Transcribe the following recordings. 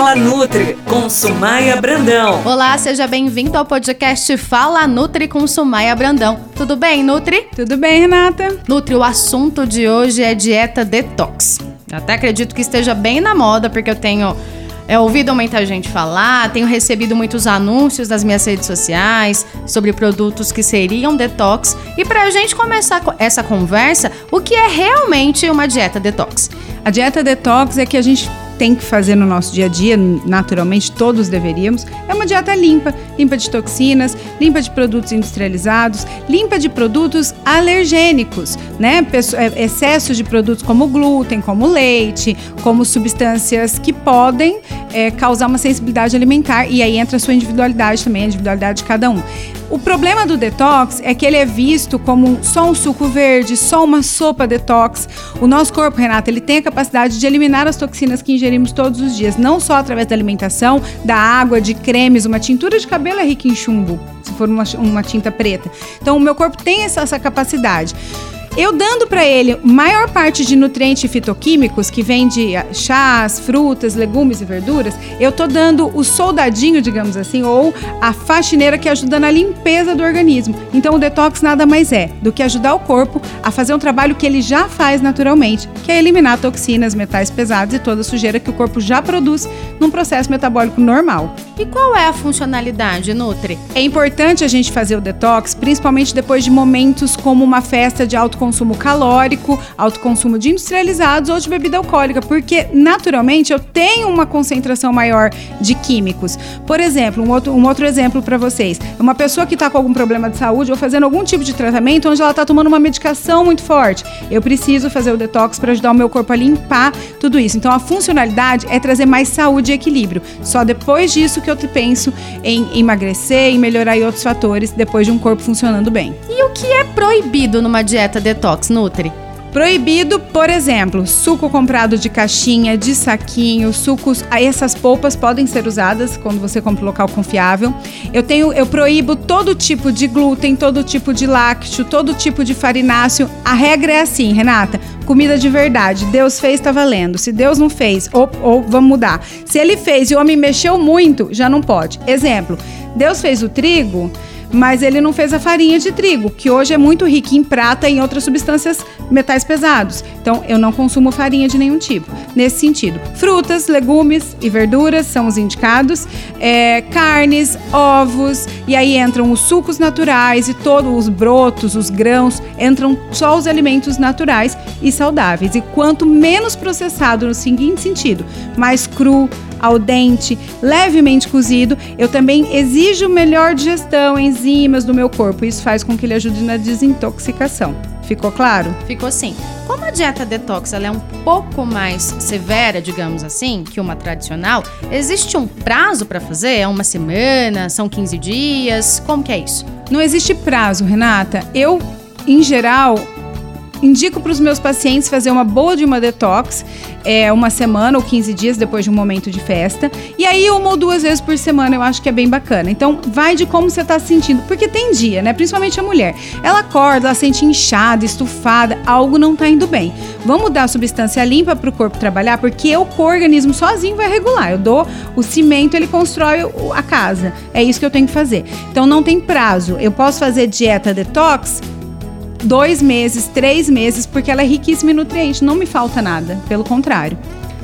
Fala Nutri com Sumaia Brandão. Olá, seja bem-vindo ao podcast Fala Nutri com Sumaia Brandão. Tudo bem, Nutri? Tudo bem, Renata? Nutri, o assunto de hoje é dieta detox. Até acredito que esteja bem na moda, porque eu tenho é, ouvido muita gente falar, tenho recebido muitos anúncios nas minhas redes sociais sobre produtos que seriam detox. E para a gente começar essa conversa, o que é realmente uma dieta detox? A dieta detox é que a gente tem que fazer no nosso dia a dia, naturalmente todos deveríamos, é uma dieta limpa, limpa de toxinas, limpa de produtos industrializados, limpa de produtos alergênicos, né? É, excesso de produtos como glúten, como leite, como substâncias que podem é, causar uma sensibilidade alimentar e aí entra a sua individualidade também, a individualidade de cada um. O problema do detox é que ele é visto como só um suco verde, só uma sopa detox. O nosso corpo, Renata, ele tem a capacidade de eliminar as toxinas que ingerimos todos os dias, não só através da alimentação, da água, de cremes, uma tintura de cabelo é rica em chumbo, se for uma, uma tinta preta. Então, o meu corpo tem essa, essa capacidade. Eu dando para ele maior parte de nutrientes fitoquímicos que vem de ah, chás, frutas, legumes e verduras, eu tô dando o soldadinho, digamos assim, ou a faxineira que ajuda na limpeza do organismo. Então o detox nada mais é do que ajudar o corpo a fazer um trabalho que ele já faz naturalmente, que é eliminar toxinas, metais pesados e toda a sujeira que o corpo já produz num processo metabólico normal. E qual é a funcionalidade, Nutri? É importante a gente fazer o detox, principalmente depois de momentos como uma festa de alto consumo calórico, alto consumo de industrializados ou de bebida alcoólica, porque naturalmente eu tenho uma concentração maior de químicos. Por exemplo, um outro, um outro exemplo para vocês: uma pessoa que está com algum problema de saúde ou fazendo algum tipo de tratamento onde ela está tomando uma medicação muito forte. Eu preciso fazer o detox para ajudar o meu corpo a limpar tudo isso. Então a funcionalidade é trazer mais saúde e equilíbrio. Só depois disso que que eu penso em emagrecer, em melhorar em outros fatores depois de um corpo funcionando bem. E o que é proibido numa dieta detox, Nutri? Proibido, por exemplo, suco comprado de caixinha, de saquinho, sucos. Essas polpas podem ser usadas quando você compra um local confiável. Eu tenho, eu proíbo todo tipo de glúten, todo tipo de lácteo, todo tipo de farináceo. A regra é assim, Renata: comida de verdade. Deus fez, tá valendo. Se Deus não fez, ou, ou vamos mudar. Se ele fez e o homem mexeu muito, já não pode. Exemplo: Deus fez o trigo mas ele não fez a farinha de trigo, que hoje é muito rica em prata e em outras substâncias metais pesados. Então, eu não consumo farinha de nenhum tipo. Nesse sentido, frutas, legumes e verduras são os indicados, é, carnes, ovos, e aí entram os sucos naturais e todos os brotos, os grãos, entram só os alimentos naturais e saudáveis. E quanto menos processado no seguinte sentido, mais cru, ao dente, levemente cozido, eu também exijo melhor digestão, enzimas do meu corpo. Isso faz com que ele ajude na desintoxicação. Ficou claro? Ficou sim. Como a dieta detox ela é um pouco mais severa, digamos assim, que uma tradicional, existe um prazo para fazer? É uma semana? São 15 dias? Como que é isso? Não existe prazo, Renata. Eu, em geral, indico para os meus pacientes fazer uma boa de uma detox, é, uma semana ou 15 dias depois de um momento de festa. E aí, uma ou duas vezes por semana eu acho que é bem bacana. Então, vai de como você está se sentindo. Porque tem dia, né? Principalmente a mulher. Ela acorda, ela sente inchada, estufada, algo não está indo bem. Vamos dar substância limpa para o corpo trabalhar, porque o organismo sozinho vai regular. Eu dou o cimento, ele constrói a casa. É isso que eu tenho que fazer. Então, não tem prazo. Eu posso fazer dieta detox dois meses, três meses, porque ela é riquíssima em nutrientes, não me falta nada, pelo contrário.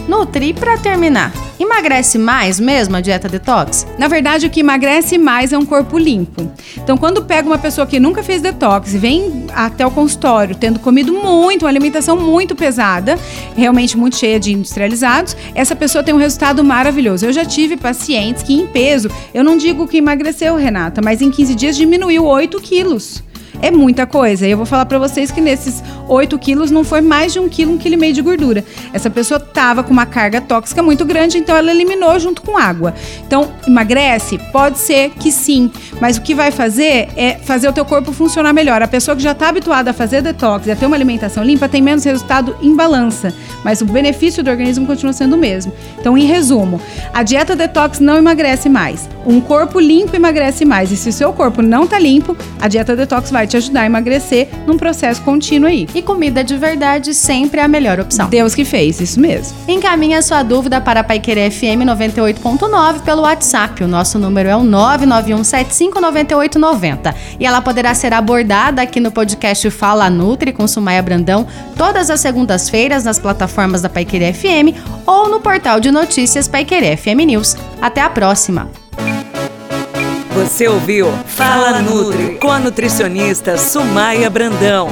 Nutri, para terminar, emagrece mais mesmo a dieta detox? Na verdade, o que emagrece mais é um corpo limpo. Então, quando pega uma pessoa que nunca fez detox e vem até o consultório tendo comido muito, uma alimentação muito pesada, realmente muito cheia de industrializados, essa pessoa tem um resultado maravilhoso. Eu já tive pacientes que em peso, eu não digo que emagreceu, Renata, mas em 15 dias diminuiu 8 quilos é muita coisa. E eu vou falar para vocês que nesses 8 quilos não foi mais de um quilo, um quilo e meio de gordura. Essa pessoa tava com uma carga tóxica muito grande, então ela eliminou junto com água. Então, emagrece? Pode ser que sim, mas o que vai fazer é fazer o teu corpo funcionar melhor. A pessoa que já está habituada a fazer detox e a ter uma alimentação limpa tem menos resultado em balança, mas o benefício do organismo continua sendo o mesmo. Então, em resumo, a dieta detox não emagrece mais. Um corpo limpo emagrece mais. E se o seu corpo não está limpo, a dieta detox vai vai te ajudar a emagrecer num processo contínuo aí. E comida de verdade sempre é a melhor opção. Deus que fez, isso mesmo. Encaminhe a sua dúvida para a Paiquerê FM 98.9 pelo WhatsApp. O nosso número é o 991759890. E ela poderá ser abordada aqui no podcast Fala Nutri com Sumaia Brandão todas as segundas-feiras nas plataformas da Paiquerê FM ou no portal de notícias Paiquerê FM News. Até a próxima! Você ouviu Fala Nutri com a nutricionista Sumaia Brandão.